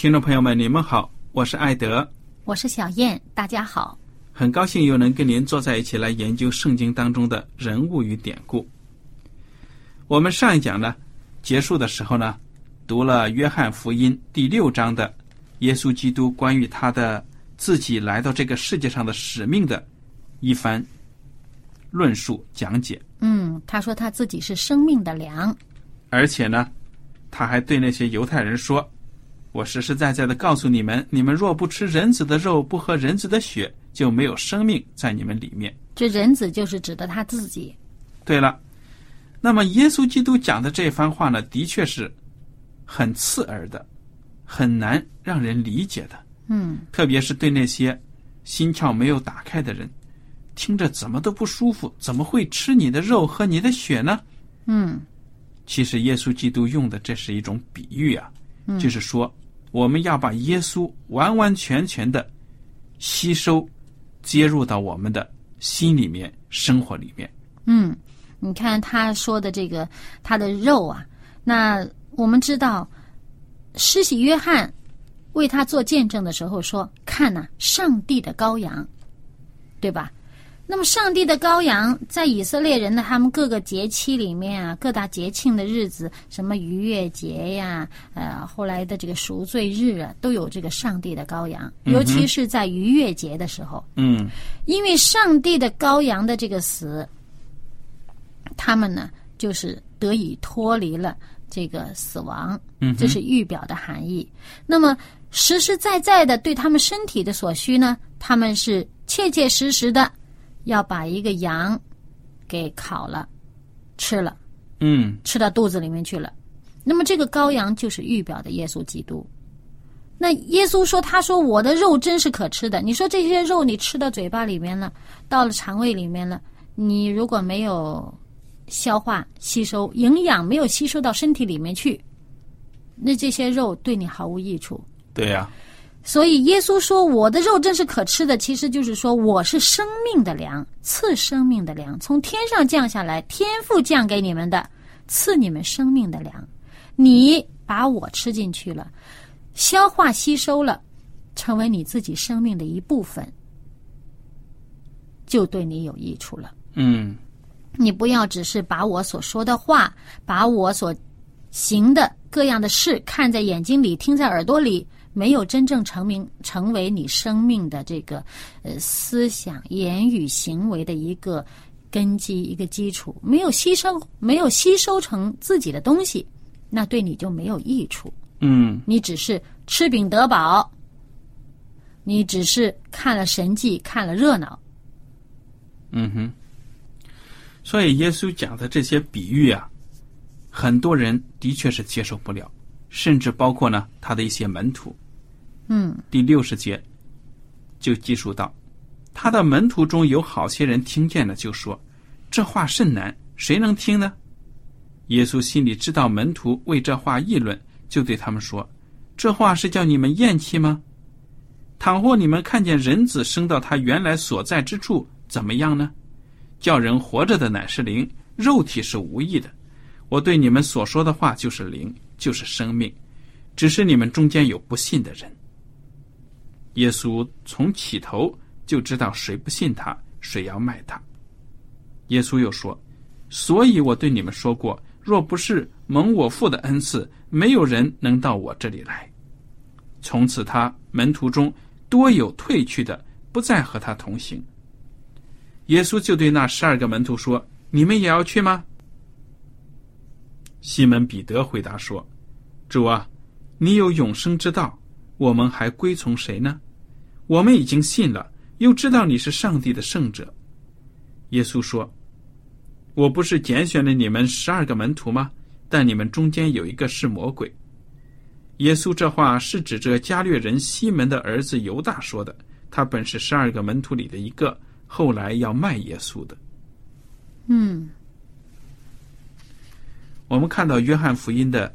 听众朋友们，你们好，我是艾德，我是小燕，大家好。很高兴又能跟您坐在一起来研究圣经当中的人物与典故。我们上一讲呢结束的时候呢，读了约翰福音第六章的耶稣基督关于他的自己来到这个世界上的使命的一番论述讲解。嗯，他说他自己是生命的粮，而且呢，他还对那些犹太人说：“我实实在在的告诉你们，你们若不吃人子的肉，不喝人子的血，就没有生命在你们里面。这人子就是指的他自己。”对了，那么耶稣基督讲的这番话呢，的确是很刺耳的，很难让人理解的。嗯，特别是对那些心窍没有打开的人，听着怎么都不舒服，怎么会吃你的肉喝你的血呢？嗯其实耶稣基督用的这是一种比喻啊，嗯就是说我们要把耶稣完完全全的吸收、接入到我们的心里面、生活里面。嗯，你看他说的这个他的肉啊，那我们知道，施洗约翰为他做见证的时候说：“看呐、上帝的羔羊，对吧？”那么，上帝的羔羊在以色列人的他们各个节期里面啊，各大节庆的日子，什么逾越节呀，呃，后来的这个赎罪日啊，都有这个上帝的羔羊，尤其是在逾越节的时候，嗯因为上帝的羔羊的这个死，他们呢就是得以脱离了这个死亡，嗯这是预表的含义。那么实实在在的对他们身体的所需呢，他们是切切实实的要把一个羊给烤了，吃了，嗯吃到肚子里面去了。那么这个羔羊就是预表的耶稣基督。那耶稣说：“他说我的肉真是可吃的。你说这些肉你吃到嘴巴里面了，到了肠胃里面了，你如果没有消化吸收，营养没有吸收到身体里面去，那这些肉对你毫无益处。对呀、所以耶稣说我的肉真是可吃的，其实就是说我是生命的粮，赐生命的粮，从天上降下来，天父降给你们的，赐你们生命的粮。你把我吃进去了，消化吸收了，成为你自己生命的一部分，就对你有益处了。嗯你不要只是把我所说的话，把我所行的各样的事看在眼睛里，听在耳朵里，没有真正成名成为你生命的这个呃思想、言语、行为的一个根基、一个基础，没有吸收，没有吸收成自己的东西，那对你就没有益处。嗯你只是吃饼得饱，你只是看了神迹，看了热闹。嗯哼。所以耶稣讲的这些比喻啊，很多人的确是接受不了，甚至包括呢他的一些门徒。嗯第六十节就记述到，他的门徒中有好些人听见了，就说：“这话甚难，谁能听呢？”耶稣心里知道门徒为这话议论，就对他们说：“这话是叫你们厌弃吗？倘或你们看见人子升到他原来所在之处，怎么样呢？叫人活着的乃是灵，肉体是无益的。我对你们所说的话就是灵，就是生命，只是你们中间有不信的人。”耶稣从起头就知道谁不信他，谁要卖他。耶稣又说：“所以我对你们说过。”若不是蒙我父的恩赐，没有人能到我这里来。从此，他门徒中多有退去的，不再和他同行。耶稣就对那十二个门徒说：“你们也要去吗？”西门彼得回答说：“主啊，你有永生之道，我们还归从谁呢？我们已经信了，又知道你是上帝的圣者。”耶稣说。我不是拣选了你们十二个门徒吗？但你们中间有一个是魔鬼。耶稣这话是指着加略人西门的儿子犹大说的。他本是十二个门徒里的一个，后来要卖耶稣的。嗯，我们看到约翰福音的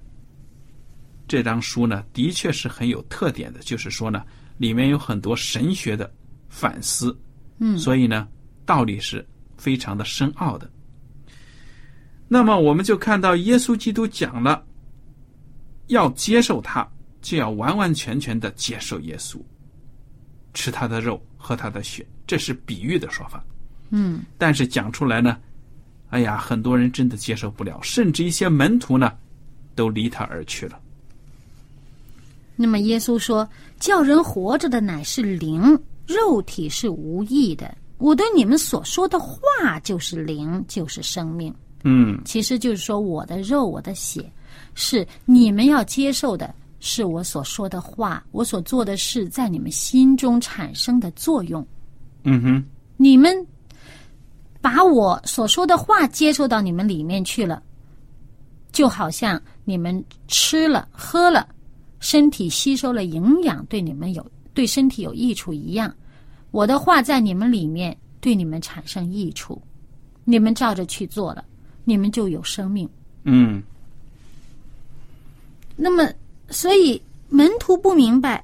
这张书呢，的确是很有特点的，就是说呢，里面有很多神学的反思。嗯，所以呢，道理是非常的深奥的。那么我们就看到耶稣基督讲了，要接受他，就要完完全全的接受耶稣，吃他的肉，喝他的血，这是比喻的说法。嗯，但是讲出来呢，哎呀，很多人真的接受不了，甚至一些门徒呢，都离他而去了。那么耶稣说：“叫人活着的乃是灵，肉体是无益的。我对你们所说的话就是灵，就是生命。”嗯，其实就是说，我的肉，我的血，是你们要接受的，是我所说的话，我所做的事，在你们心中产生的作用。嗯哼，你们把我所说的话接受到你们里面去了，就好像你们吃了喝了，身体吸收了营养，对你们有对身体有益处一样。我的话在你们里面对你们产生益处，你们照着去做了。你们就有生命。嗯。那么，所以门徒不明白，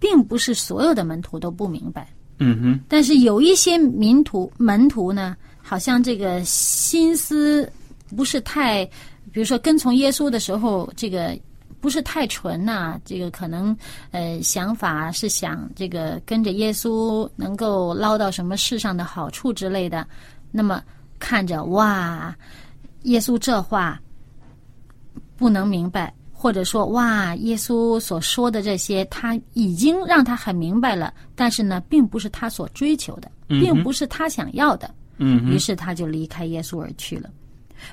并不是所有的门徒都不明白。嗯哼。但是有一些民徒门徒呢，好像这个心思不是太，比如说跟从耶稣的时候，这个不是太纯呐。这个可能呃想法是想这个跟着耶稣能够捞到什么世上的好处之类的。那么。看着哇，耶稣这话不能明白，或者说哇，耶稣所说的这些，他已经让他很明白了，但是呢，并不是他所追求的，并不是他想要的。嗯，于是他就离开耶稣而去了。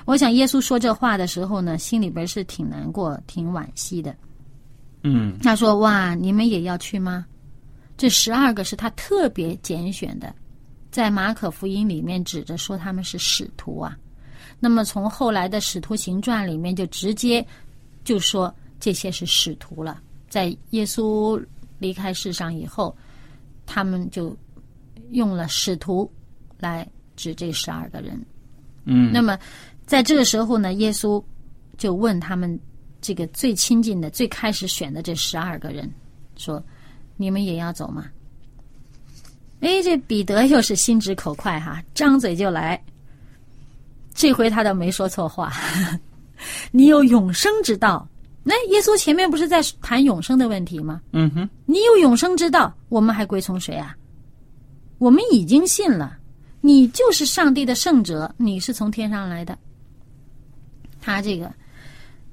我想耶稣说这话的时候呢，心里边是挺难过、挺惋惜的。嗯，他说：“哇，你们也要去吗？这十二个是他特别拣选的。”在马可福音里面指着说他们是使徒啊，那么从后来的使徒行传里面就直接就说这些是使徒了。在耶稣离开世上以后，他们就用了使徒来指这十二个人。嗯，那么在这个时候呢，耶稣就问他们这个最亲近的、最开始选的这十二个人说：“你们也要走吗？”哎，这彼得又是心直口快哈，张嘴就来。这回他倒没说错话。你有永生之道，那耶稣前面不是在谈永生的问题吗？嗯哼，你有永生之道，我们还归从谁啊？我们已经信了，你就是上帝的圣者，你是从天上来的。他这个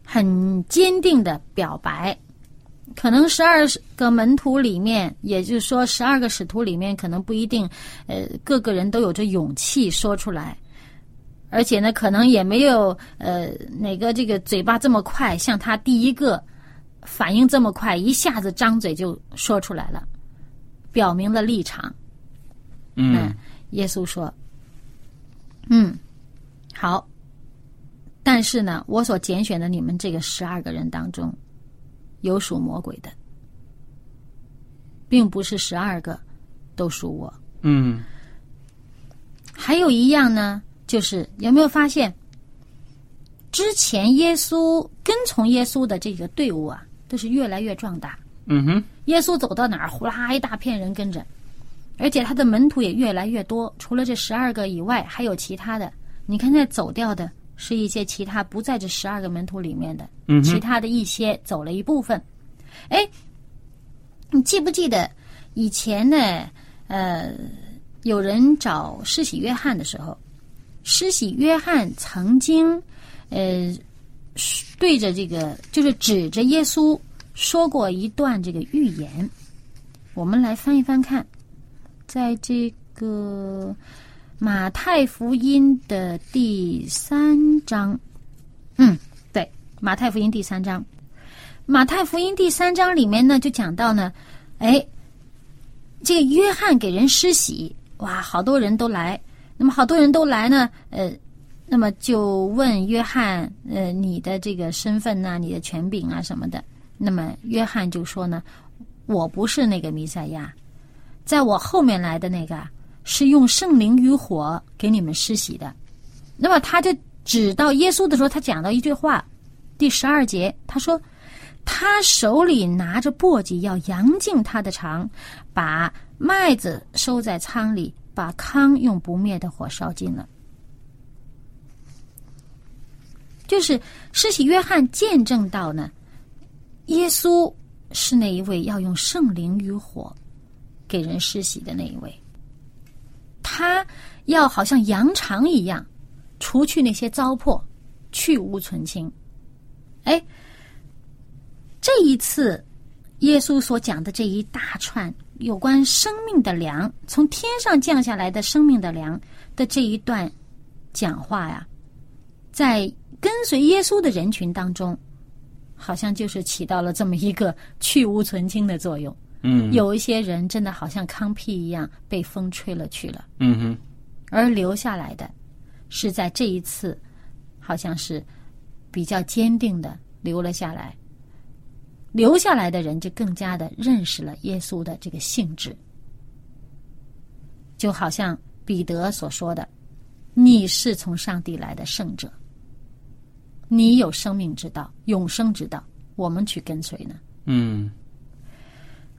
很坚定的表白。可能十二个门徒里面，也就是说十二个使徒里面，可能不一定，呃，个个人都有着勇气说出来，而且呢，可能也没有呃哪个这个嘴巴这么快，像他第一个反应这么快，一下子张嘴就说出来了，表明了立场。嗯，耶稣说：“嗯，好，但是呢，我所拣选的你们这个十二个人当中。”有属魔鬼的，并不是十二个都属我。嗯还有一样呢，就是有没有发现，之前耶稣跟从耶稣的这个队伍啊，都是越来越壮大。嗯哼，耶稣走到哪儿，呼啦一大片人跟着，而且他的门徒也越来越多。除了这十二个以外，还有其他的。你看，那走掉的是一些其他不在这十二个门徒里面的，嗯，其他的一些走了一部分。哎，你记不记得以前呢？呃，有人找施洗约翰的时候，施洗约翰曾经呃对着这个，就是指着耶稣说过一段这个预言。我们来翻一翻看，在这个马太福音的第三章，嗯，对，马太福音第三章。马太福音第三章里面呢，就讲到呢，哎，这个约翰给人施洗，哇，好多人都来。那么好多人都来呢，呃，那么就问约翰，呃，你的这个身份呐、你的权柄啊什么的。那么约翰就说呢，我不是那个弥赛亚，在我后面来的那个是用圣灵与火给你们施洗的。那么他就指到耶稣的时候，他讲到一句话，第十二节，他说。他手里拿着簸箕，要扬净他的肠，把麦子收在仓里，把糠用不灭的火烧尽了。就是施洗约翰见证到呢，耶稣是那一位要用圣灵与火给人施洗的那一位，他要好像扬肠一样，除去那些糟粕，去污存清。哎。这一次，耶稣所讲的这一大串有关生命的粮，从天上降下来的生命的粮的这一段讲话呀，在跟随耶稣的人群当中，好像就是起到了这么一个去污存清的作用。嗯，有一些人真的好像糠皮一样被风吹了去了，嗯哼，而留下来的，是在这一次，好像是比较坚定的留了下来。留下来的人就更加的认识了耶稣的这个性质，就好像彼得所说的：“你是从上帝来的圣者，你有生命之道、永生之道，我们去跟随呢。”嗯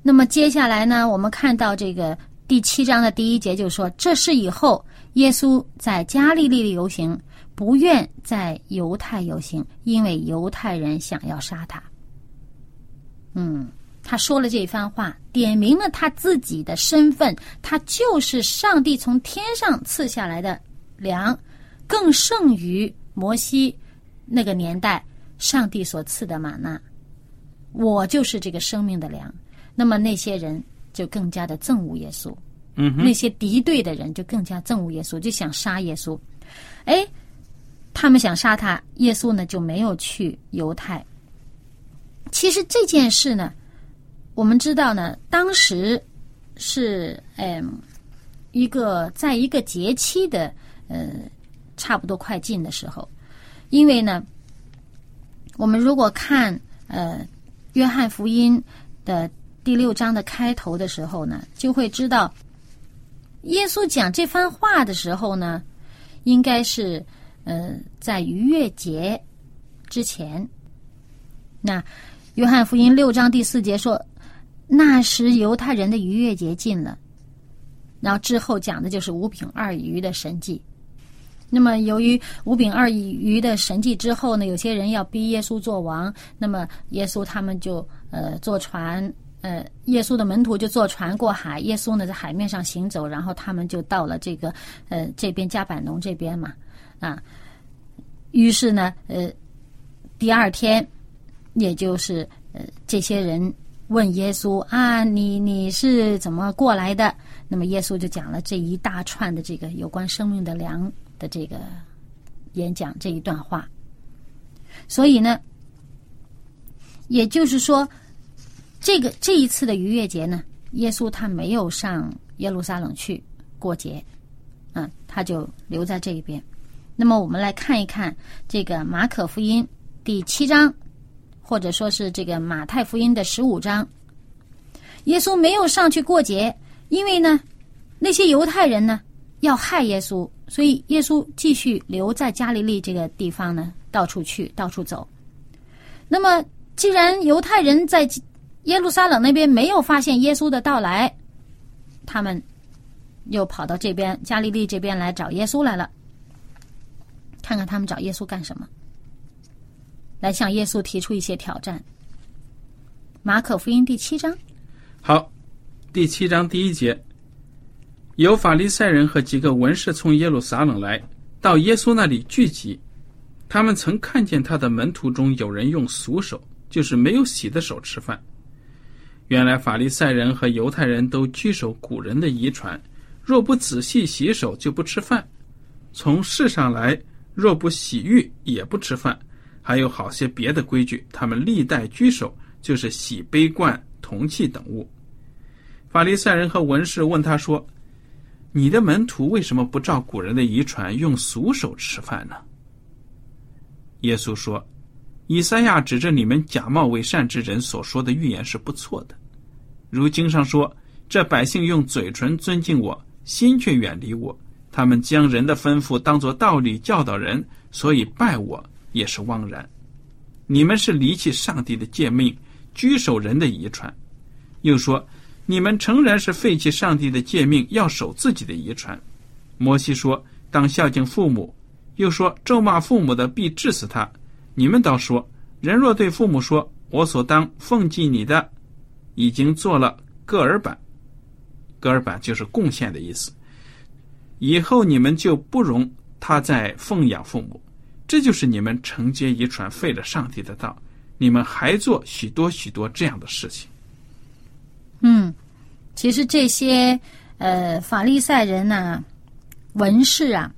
那么接下来呢，我们看到这个第七章的第一节就说：“这是以后耶稣在加利利游行，不愿在犹太游行，因为犹太人想要杀他。”嗯，他说了这一番话，点明了他自己的身份，他就是上帝从天上赐下来的粮，更胜于摩西那个年代上帝所赐的玛纳。我就是这个生命的粮。那么那些人就更加的憎恶耶稣，嗯，那些敌对的人就更加憎恶耶稣，就想杀耶稣。哎，他们想杀他，耶稣呢就没有去犹太。其实这件事呢，我们知道呢，当时是嗯一个在一个节期的呃差不多快进的时候，因为呢，我们如果看呃约翰福音的第六章的开头的时候呢，就会知道耶稣讲这番话的时候呢，应该是呃在逾越节之前，那。约翰福音六章第四节说：“那时犹太人的逾越节近了。”然后之后讲的就是五饼二鱼的神迹。那么由于五饼二鱼的神迹之后呢，有些人要逼耶稣做王，那么耶稣他们就呃坐船，呃耶稣的门徒就坐船过海，耶稣呢在海面上行走，然后他们就到了这个呃这边加百农这边嘛啊，于是呢呃第二天。也就是呃，这些人问耶稣啊，你你是怎么过来的？那么耶稣就讲了这一大串的这个有关生命的粮的这个演讲这一段话。所以呢，也就是说，这个这一次的逾越节呢，耶稣他没有上耶路撒冷去过节，嗯，他就留在这一边。那么我们来看一看这个马可福音第七章。或者说是这个马太福音的十五章，耶稣没有上去过节，因为呢，那些犹太人呢要害耶稣，所以耶稣继续留在加利利这个地方呢，到处去，到处走。那么，既然犹太人在耶路撒冷那边没有发现耶稣的到来，他们又跑到这边加利利这边来找耶稣来了。看看他们找耶稣干什么？来向耶稣提出一些挑战。马可福音第七章，好，第七章第一节，有法利赛人和几个文士从耶路撒冷来到耶稣那里聚集。他们曾看见他的门徒中有人用俗手，就是没有洗的手吃饭。原来法利赛人和犹太人都居守古人的遗传，若不仔细洗手就不吃饭。从世上来，若不洗浴也不吃饭。还有好些别的规矩，他们历代居守，就是洗杯罐、铜器等物。法利赛人和文士问他说：“你的门徒为什么不照古人的遗传，用俗手吃饭呢？”耶稣说：“以赛亚指着你们假冒为善之人所说的预言是不错的。如经上说，这百姓用嘴唇尊敬我，心却远离我。他们将人的吩咐当作道理教导人，所以拜我也是枉然。你们是离弃上帝的诫命，居守人的遗传。又说，你们诚然是废弃上帝的诫命，要守自己的遗传。摩西说，当孝敬父母。”又说咒骂父母的必治死他。你们倒说，人若对父母说：“我所当奉祭你的，已经做了戈尔板。”戈尔板就是贡献的意思。以后你们就不容他再奉养父母，这就是你们承接遗传废了上帝的道。你们还做许多许多这样的事情。嗯，其实这些呃法利赛人呐，文士啊。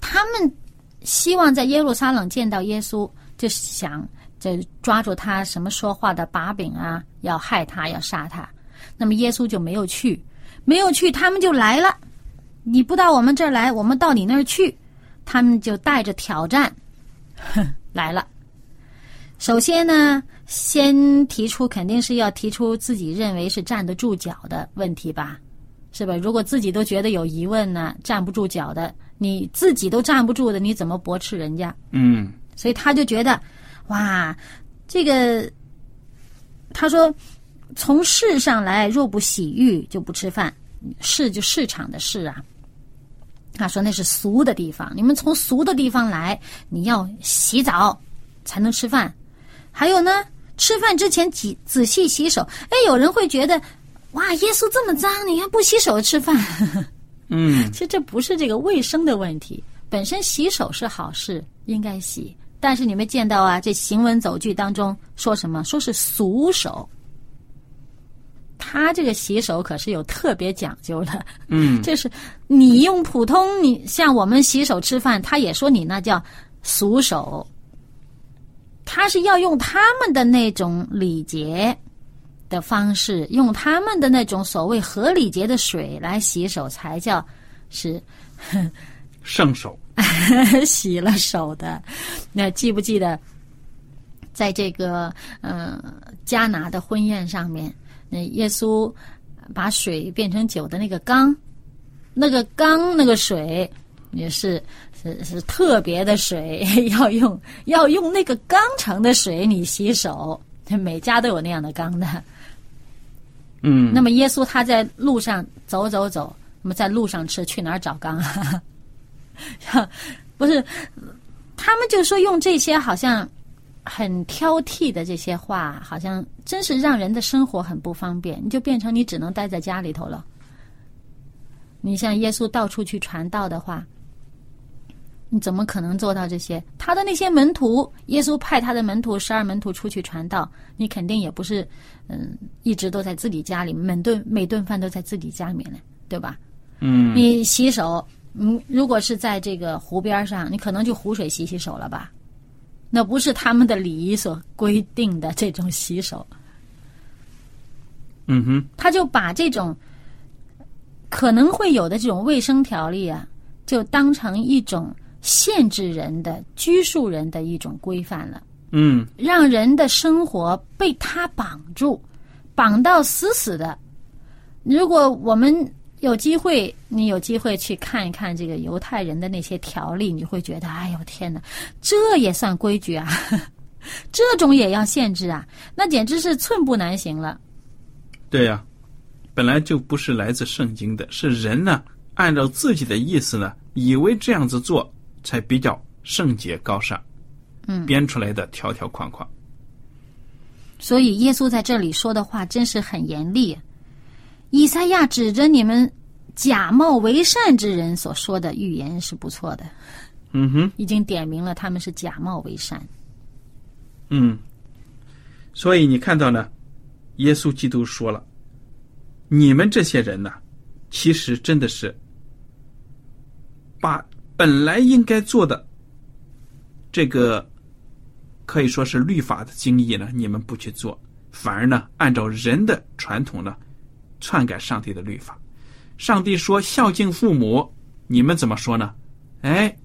他们希望在耶路撒冷见到耶稣，就是想就抓住他什么说话的把柄啊，要害他，要杀他。那么耶稣就没有去，没有去，他们就来了。你不到我们这儿来，我们到你那儿去。他们就带着挑战 来了。首先呢，先提出肯定是要提出自己认为是站得住脚的问题吧，是吧？如果自己都觉得有疑问呢，站不住脚的。你自己都站不住的，你怎么驳斥人家？嗯，所以他就觉得，哇，这个，他说，从市上来，若不洗浴，就不吃饭。市就市场的市啊。他说那是俗的地方，你们从俗的地方来，你要洗澡才能吃饭。还有呢，吃饭之前仔仔细洗手。哎，有人会觉得，哇，耶稣这么脏，你还不洗手吃饭？嗯，其实这不是这个卫生的问题，本身洗手是好事，应该洗。但是你没见到啊，这行文走句当中说什么？说是俗手。他这个洗手可是有特别讲究的。嗯，就是你用普通你像我们洗手吃饭，他也说你那叫俗手。他是要用他们的那种礼节。的方式，用他们的那种所谓合礼节的水来洗手，才叫是 圣手 洗了手的。那记不记得，在这个嗯加拿的婚宴上面，那耶稣把水变成酒的那个缸，那个缸那个水也是是是特别的水，要用要用那个缸盛的水你洗手，每家都有那样的缸的。嗯，那么耶稣他在路上走走走，那么在路上吃，去哪儿找缸？不是，他们就说用这些好像很挑剔的这些话，好像真是让人的生活很不方便。你就变成你只能待在家里头了。你像耶稣到处去传道的话。你怎么可能做到这些？他的那些门徒，耶稣派他的门徒十二门徒出去传道，你肯定也不是，嗯，一直都在自己家里，每顿每顿饭都在自己家里面呢，对吧？嗯。你洗手，嗯，如果是在这个湖边上，你可能就湖水洗洗手了吧？那不是他们的礼仪所规定的这种洗手。嗯哼。他就把这种可能会有的这种卫生条例啊，就当成一种。限制人的拘束人的一种规范了，嗯，让人的生活被他绑住，绑到死死的。如果我们有机会，你有机会去看一看这个犹太人的那些条例，你会觉得，哎呦天哪，这也算规矩啊？这种也要限制啊？那简直是寸步难行了。对呀、本来就不是来自圣经的，是人呢按照自己的意思呢，以为这样子做才比较圣洁高尚，嗯编出来的条条框框。所以耶稣在这里说的话真是很严厉。以赛亚指着你们假冒为善之人所说的预言是不错的，嗯哼，已经点明了他们是假冒为善。嗯，所以你看到呢，耶稣基督说了，你们这些人呢，其实真的是把本来应该做的这个可以说是律法的经义呢，你们不去做，反而呢按照人的传统呢篡改上帝的律法。上帝说孝敬父母，你们怎么说呢？哎，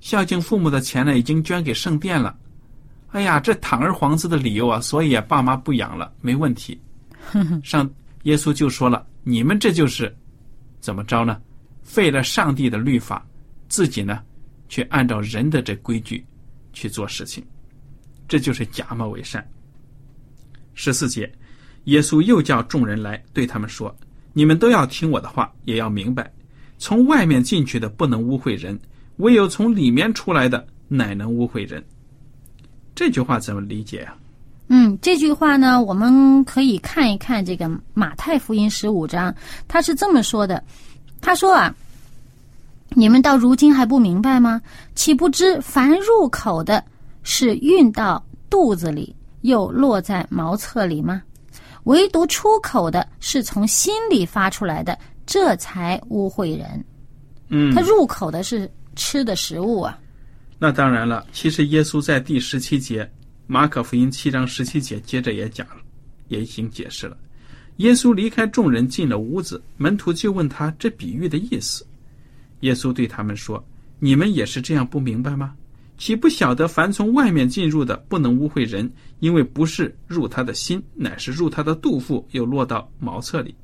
孝敬父母的钱呢已经捐给圣殿了。哎呀，这堂而皇之的理由啊，所以啊，爸妈不养了，没问题。上耶稣就说了，你们这就是怎么着呢？废了上帝的律法，自己呢却按照人的这规矩去做事情，这就是假冒为善。十四节，耶稣又叫众人来，对他们说：“你们都要听我的话，也要明白，从外面进去的不能污秽人，唯有从里面出来的，乃能污秽人。”这句话怎么理解啊？嗯，这句话呢，我们可以看一看这个马太福音十五章，他是这么说的：“他说啊，你们到如今还不明白吗？岂不知凡入口的是运到肚子里，又落在茅厕里吗？唯独出口的是从心里发出来的，这才污秽人。嗯他入口的是吃的食物啊。那当然了，其实耶稣在第十七节，马可福音七章十七节接着也讲了，也已经解释了。耶稣离开众人进了屋子，门徒就问他这比喻的意思。耶稣对他们说：“你们也是这样不明白吗？岂不晓得凡从外面进入的不能污秽人，因为不是入他的心，乃是入他的肚腹，又落到茅厕里。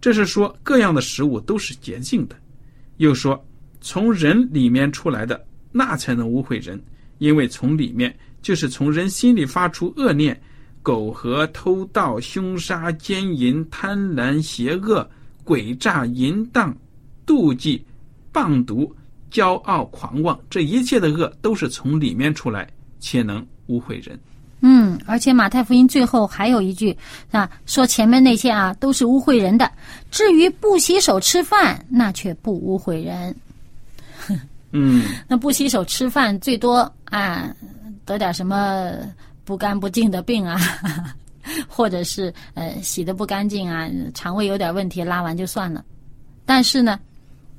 这是说各样的食物都是洁净的。又说从人里面出来的。”那才能污秽人，因为从里面就是从人心里发出恶念、苟合、偷盗、凶杀、奸淫、贪婪、邪恶、诡诈、淫荡、妒忌、棒毒、骄傲、狂妄，这一切的恶都是从里面出来，且能污秽人。嗯，而且马太福音最后还有一句啊，说前面那些啊都是污秽人的，至于不洗手吃饭，那却不污秽人。嗯，那不洗手吃饭，最多啊得点什么不干不净的病啊，或者是呃洗的不干净啊，肠胃有点问题，拉完就算了。但是呢，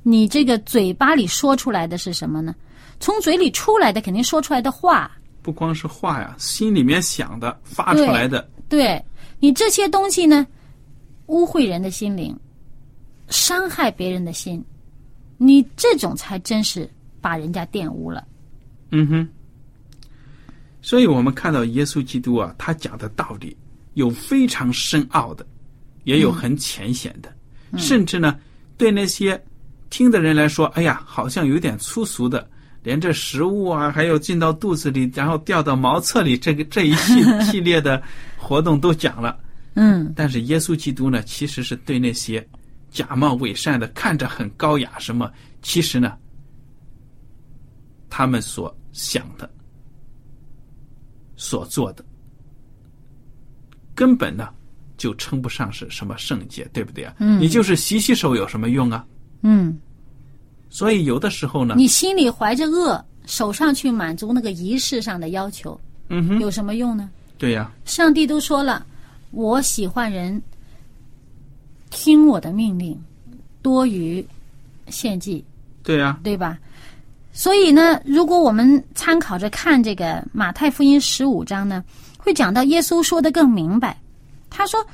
你这个嘴巴里说出来的是什么呢？从嘴里出来的肯定说出来的话，不光是话呀，心里面想的、发出来的，对你这些东西呢，污秽人的心灵，伤害别人的心，你这种才真是把人家玷污了。嗯哼。所以我们看到耶稣基督啊，他讲的道理有非常深奥的，也有很浅显的，甚至呢，对那些听的人来说，哎呀，好像有点粗俗的，连这食物啊，还有进到肚子里，然后掉到茅厕里，这个这一系系列的活动都讲了。嗯但是耶稣基督呢，其实是对那些假冒伪善的，看着很高雅什么，其实呢，他们所想的、所做的，根本呢就称不上是什么圣洁，对不对啊？嗯你就是洗洗手有什么用啊？嗯，所以有的时候呢，你心里怀着恶，手上去满足那个仪式上的要求，嗯哼，有什么用呢？对呀、上帝都说了，我喜欢人听我的命令，多于献祭，对呀、对吧？所以呢，如果我们参考着看这个马太福音十五章呢，会讲到耶稣说的更明白。他说：“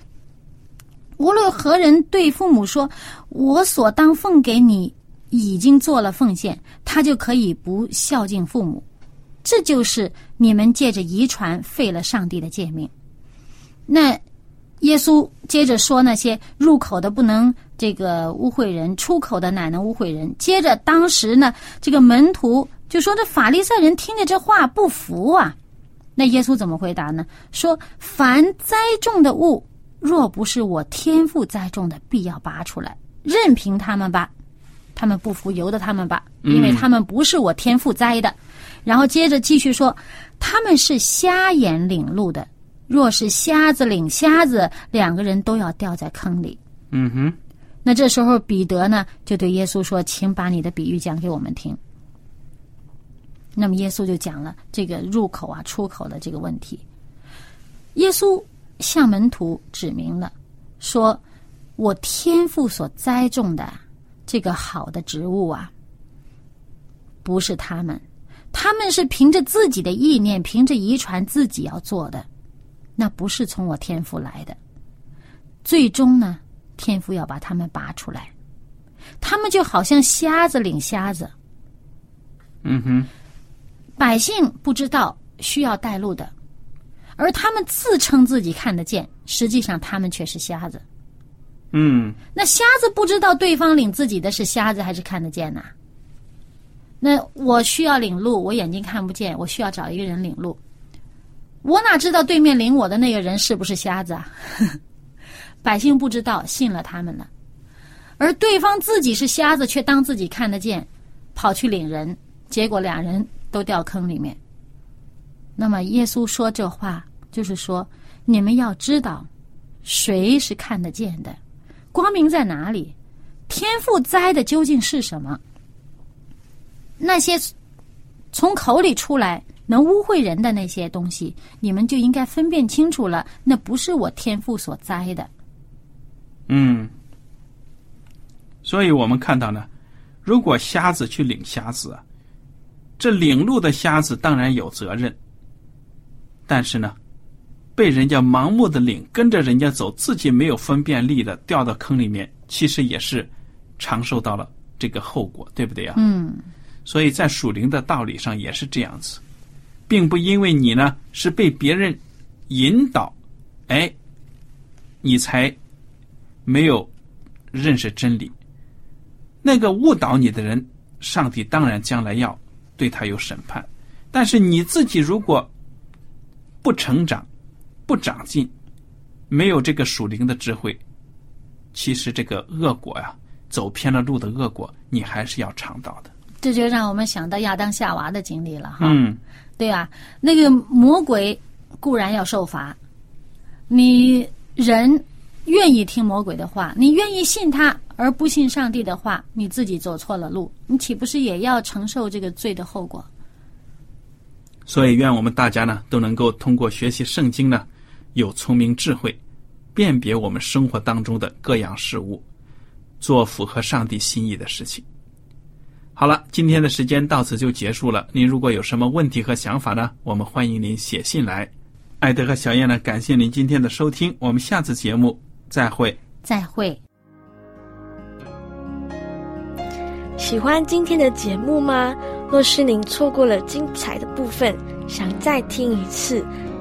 无论何人对父母说‘我所当奉给你已经做了奉献’，他就可以不孝敬父母。这就是你们借着遗传废了上帝的诫命。那耶稣接着说那些入口的不能这个污秽人，出口的乃能污秽人。接着当时呢，这个门徒就说：“这法利赛人听着这话不服啊。”那耶稣怎么回答呢？说：“凡栽种的物，若不是我天赋栽种的，必要拔出来，任凭他们吧。他们不服，由得他们吧，因为他们不是我天赋栽的。”然后接着继续说：“他们是瞎眼领路的。”若是瞎子领瞎子，两个人都要掉在坑里。嗯哼，那这时候彼得呢，就对耶稣说：“请把你的比喻讲给我们听。”那么耶稣就讲了这个入口啊、出口的这个问题。耶稣向门徒指明了，说：“我天父所栽种的这个好的植物啊，不是他们，他们是凭着自己的意念，凭着遗传自己要做的。”那不是从我天赋来的，最终呢，天赋要把他们拔出来，他们就好像瞎子领瞎子。嗯哼，百姓不知道需要带路的，而他们自称自己看得见，实际上他们却是瞎子。嗯，那瞎子不知道对方领自己的是瞎子还是看得见呐？那我需要领路，我眼睛看不见，我需要找一个人领路。我哪知道对面领我的那个人是不是瞎子啊？百姓不知道，信了他们了，而对方自己是瞎子，却当自己看得见，跑去领人，结果两人都掉坑里面。那么耶稣说这话，就是说你们要知道，谁是看得见的，光明在哪里？天赋栽的究竟是什么？那些从口里出来。能污秽人的那些东西，你们就应该分辨清楚了。那不是我天赋所栽的。嗯，所以我们看到呢，如果瞎子去领瞎子，这领路的瞎子当然有责任。但是呢，被人家盲目的领，跟着人家走，自己没有分辨力的掉到坑里面，其实也是尝受到了这个后果，对不对啊？嗯。所以在属灵的道理上也是这样子。并不因为你呢是被别人引导，哎，你才没有认识真理。那个误导你的人，上帝当然将来要对他有审判。但是你自己如果不成长、不长进，没有这个属灵的智慧，其实这个恶果呀，走偏了路的恶果，你还是要尝到的。这就让我们想到亚当夏娃的经历了，哈。嗯。对啊，那个魔鬼固然要受罚，你人愿意听魔鬼的话，你愿意信他而不信上帝的话，你自己走错了路，你岂不是也要承受这个罪的后果？所以，愿我们大家呢都能够通过学习圣经呢，有聪明智慧，辨别我们生活当中的各样事物，做符合上帝心意的事情。好了，今天的时间到此就结束了。您如果有什么问题和想法呢？我们欢迎您写信来。艾德和小燕呢，感谢您今天的收听，我们下次节目再会。再会。喜欢今天的节目吗？若是您错过了精彩的部分，想再听一次，